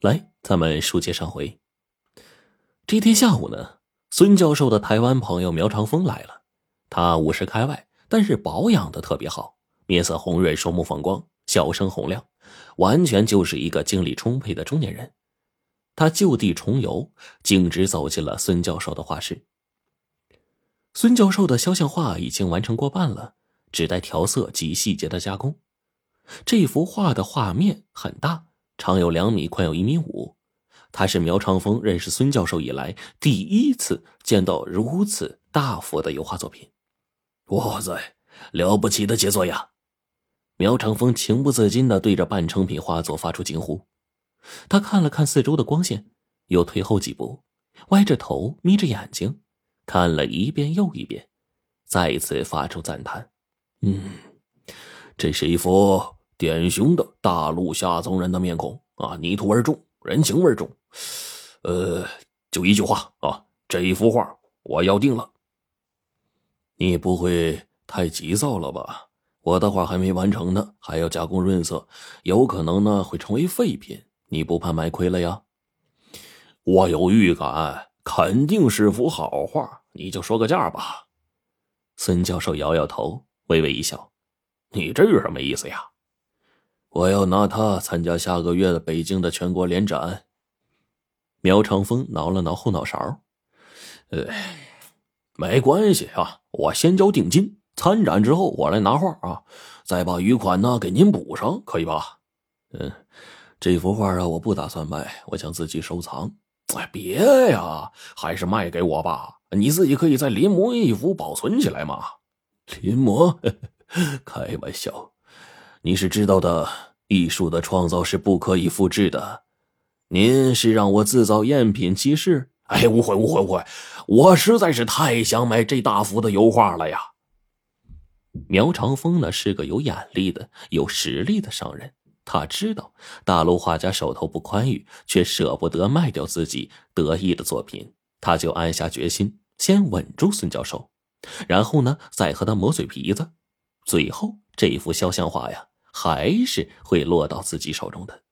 来，咱们书接上回。这天下午呢，孙教授的台湾朋友苗长风来了。他五十开外，但是保养的特别好，面色红润，双目放光，笑声洪亮，完全就是一个精力充沛的中年人。他就地重游，径直走进了孙教授的画室。孙教授的肖像画已经完成过半了，只待调色及细节的加工。这幅画的画面很大，长有两米，宽有一米五。他是苗长风认识孙教授以来第一次见到如此大幅的油画作品。哇塞，了不起的杰作呀！苗长风情不自禁的对着半成品画作发出惊呼。他看了看四周的光线，又退后几步，歪着头，眯着眼睛。看了一遍又一遍，再次发出赞叹：“嗯，这是一幅典型的大陆下层人的面孔啊，泥土味重，人情味重。呃，就一句话啊，这一幅画我要定了。你不会太急躁了吧？我的画还没完成呢，还要加工润色，有可能呢会成为废品，你不怕买亏了呀？我有预感，肯定是幅好画。”你就说个价吧，孙教授摇摇头，微微一笑：“你这是什么意思呀？”我要拿它参加下个月的北京的全国联展。苗长风挠了挠后脑勺：“呃，没关系啊，我先交定金，参展之后我来拿画啊，再把余款呢给您补上，可以吧？”“嗯，这幅画啊，我不打算卖，我想自己收藏。”“哎，别呀，还是卖给我吧。”你自己可以在临摹一幅保存起来嘛？临摹？开玩笑！你是知道的，艺术的创造是不可以复制的。您是让我自造赝品稀释？哎，误会，误会，误会！我实在是太想买这大幅的油画了呀！苗长风呢是个有眼力的、有实力的商人，他知道大陆画家手头不宽裕，却舍不得卖掉自己得意的作品，他就暗下决心。先稳住孙教授，然后呢，再和他磨嘴皮子，最后这幅肖像画呀，还是会落到自己手中的。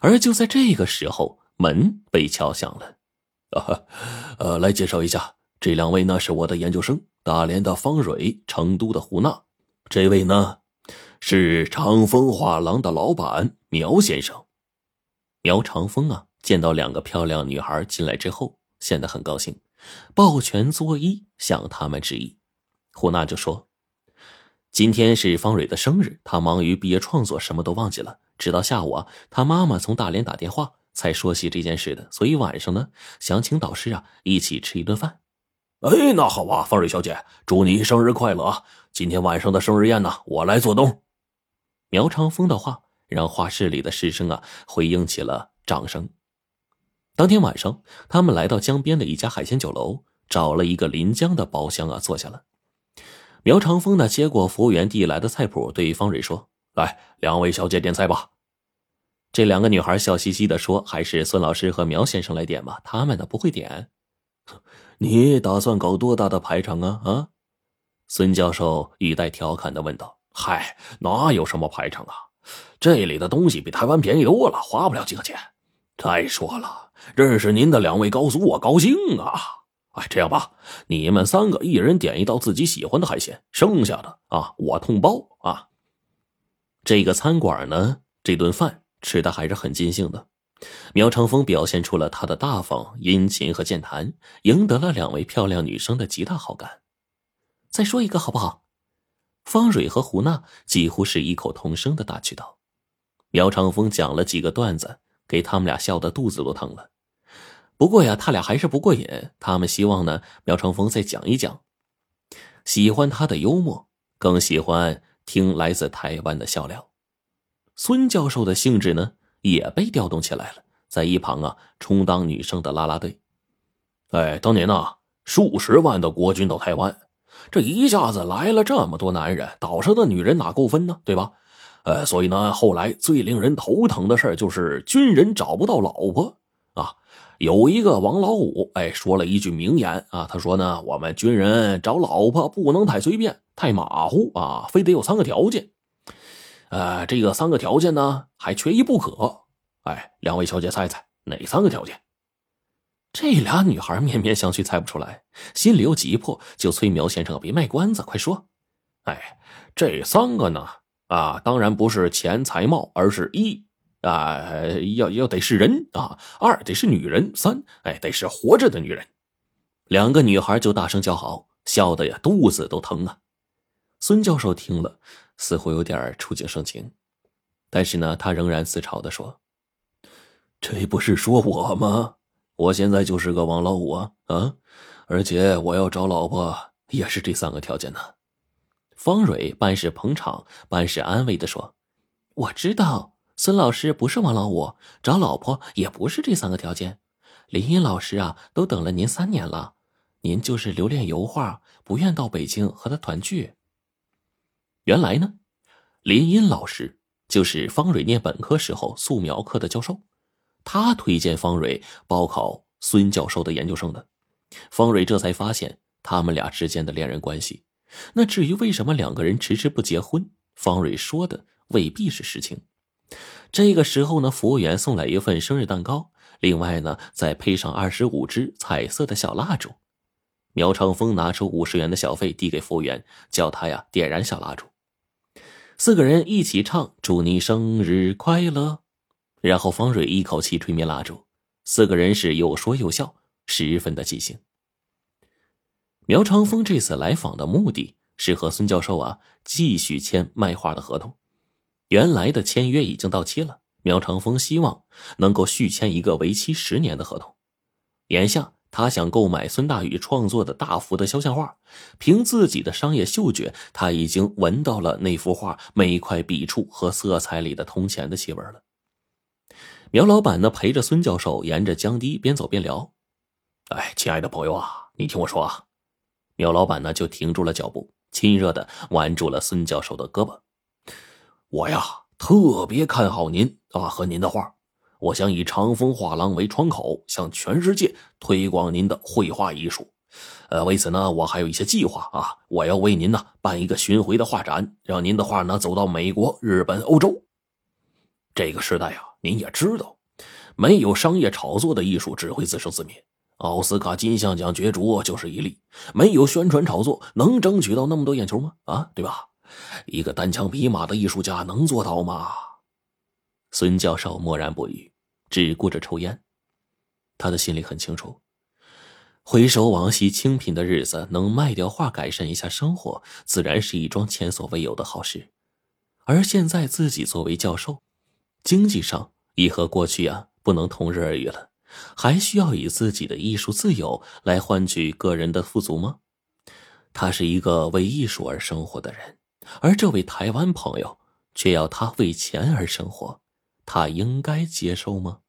而就在这个时候，门被敲响了。啊，呃，来介绍一下，这两位呢是我的研究生，大连的方蕊，成都的胡娜。这位呢是长风画廊的老板苗先生。苗长风啊，见到两个漂亮女孩进来之后，显得很高兴。抱拳作揖，向他们致意。胡娜就说：“今天是方蕊的生日，她忙于毕业创作，什么都忘记了。直到下午啊，她妈妈从大连打电话，才说起这件事的。所以晚上呢，想请导师啊一起吃一顿饭。”哎，那好啊，方蕊小姐，祝你生日快乐啊！今天晚上的生日宴呢，我来做东。苗长风的话让画室里的师生啊回应起了掌声。当天晚上，他们来到江边的一家海鲜酒楼，找了一个临江的包厢啊，坐下了。苗长风呢，接过服务员递来的菜谱，对方蕊说：“来，两位小姐点菜吧。”这两个女孩笑嘻嘻的说：“还是孙老师和苗先生来点吧，他们呢不会点。”你打算搞多大的排场啊？啊？孙教授语带调侃的问道：“嗨，哪有什么排场啊？这里的东西比台湾便宜多了，花不了几个钱。再说了。”认识您的两位高足，我高兴啊！哎，这样吧，你们三个一人点一道自己喜欢的海鲜，剩下的啊，我通包啊。这个餐馆呢，这顿饭吃的还是很尽兴的。苗长风表现出了他的大方、殷勤和健谈，赢得了两位漂亮女生的极大好感。再说一个好不好？方蕊和胡娜几乎是异口同声的打趣道。苗长风讲了几个段子，给他们俩笑得肚子都疼了。不过呀，他俩还是不过瘾。他们希望呢，苗长风再讲一讲，喜欢他的幽默，更喜欢听来自台湾的笑料。孙教授的兴致呢，也被调动起来了，在一旁啊，充当女生的啦啦队。哎，当年呢，数十万的国军到台湾，这一下子来了这么多男人，岛上的女人哪够分呢？对吧？呃，所以呢，后来最令人头疼的事就是军人找不到老婆。有一个王老五，哎，说了一句名言啊，他说呢，我们军人找老婆不能太随便、太马虎啊，非得有三个条件。呃，这个三个条件呢，还缺一不可。哎，两位小姐猜猜哪三个条件？这俩女孩面面相觑，猜不出来，心里又急迫，就催苗先生别卖关子，快说。哎，这三个呢？啊，当然不是钱财貌，而是一啊，要要得是人啊；二得是女人；三哎，得是活着的女人。两个女孩就大声叫好，笑的呀肚子都疼啊。孙教授听了，似乎有点触景生情，但是呢，他仍然自嘲的说：“这不是说我吗？我现在就是个王老五啊啊！而且我要找老婆也是这三个条件呢。”方蕊半是捧场，半是安慰的说：“我知道，孙老师不是王老五，找老婆也不是这三个条件。林荫老师啊，都等了您三年了，您就是留恋油画，不愿到北京和他团聚。”原来呢，林荫老师就是方蕊念本科时候素描课的教授，他推荐方蕊报考孙教授的研究生的。方蕊这才发现他们俩之间的恋人关系。那至于为什么两个人迟迟不结婚，方蕊说的未必是实情。这个时候呢，服务员送来一份生日蛋糕，另外呢再配上二十五支彩色的小蜡烛。苗长风拿出五十元的小费递给服务员，叫他呀点燃小蜡烛。四个人一起唱“祝你生日快乐”，然后方蕊一口气吹灭蜡烛。四个人是有说有笑，十分的即兴。苗长风这次来访的目的是和孙教授啊继续签卖画的合同。原来的签约已经到期了，苗长风希望能够续签一个为期十年的合同。眼下他想购买孙大宇创作的大幅的肖像画，凭自己的商业嗅觉，他已经闻到了那幅画每一块笔触和色彩里的铜钱的气味了。苗老板呢陪着孙教授沿着江堤边走边聊：“哎，亲爱的朋友啊，你听我说啊。”苗老板呢，就停住了脚步，亲热的挽住了孙教授的胳膊。我呀，特别看好您啊和您的画，我想以长风画廊为窗口，向全世界推广您的绘画艺术。呃，为此呢，我还有一些计划啊，我要为您呢办一个巡回的画展，让您的画呢走到美国、日本、欧洲。这个时代啊，您也知道，没有商业炒作的艺术只会自生自灭。奥斯卡金像奖角逐就是一例，没有宣传炒作，能争取到那么多眼球吗？啊，对吧？一个单枪匹马的艺术家能做到吗？孙教授默然不语，只顾着抽烟。他的心里很清楚，回首往昔清贫的日子，能卖掉画改善一下生活，自然是一桩前所未有的好事。而现在自己作为教授，经济上已和过去啊不能同日而语了。还需要以自己的艺术自由来换取个人的富足吗？他是一个为艺术而生活的人，而这位台湾朋友却要他为钱而生活，他应该接受吗？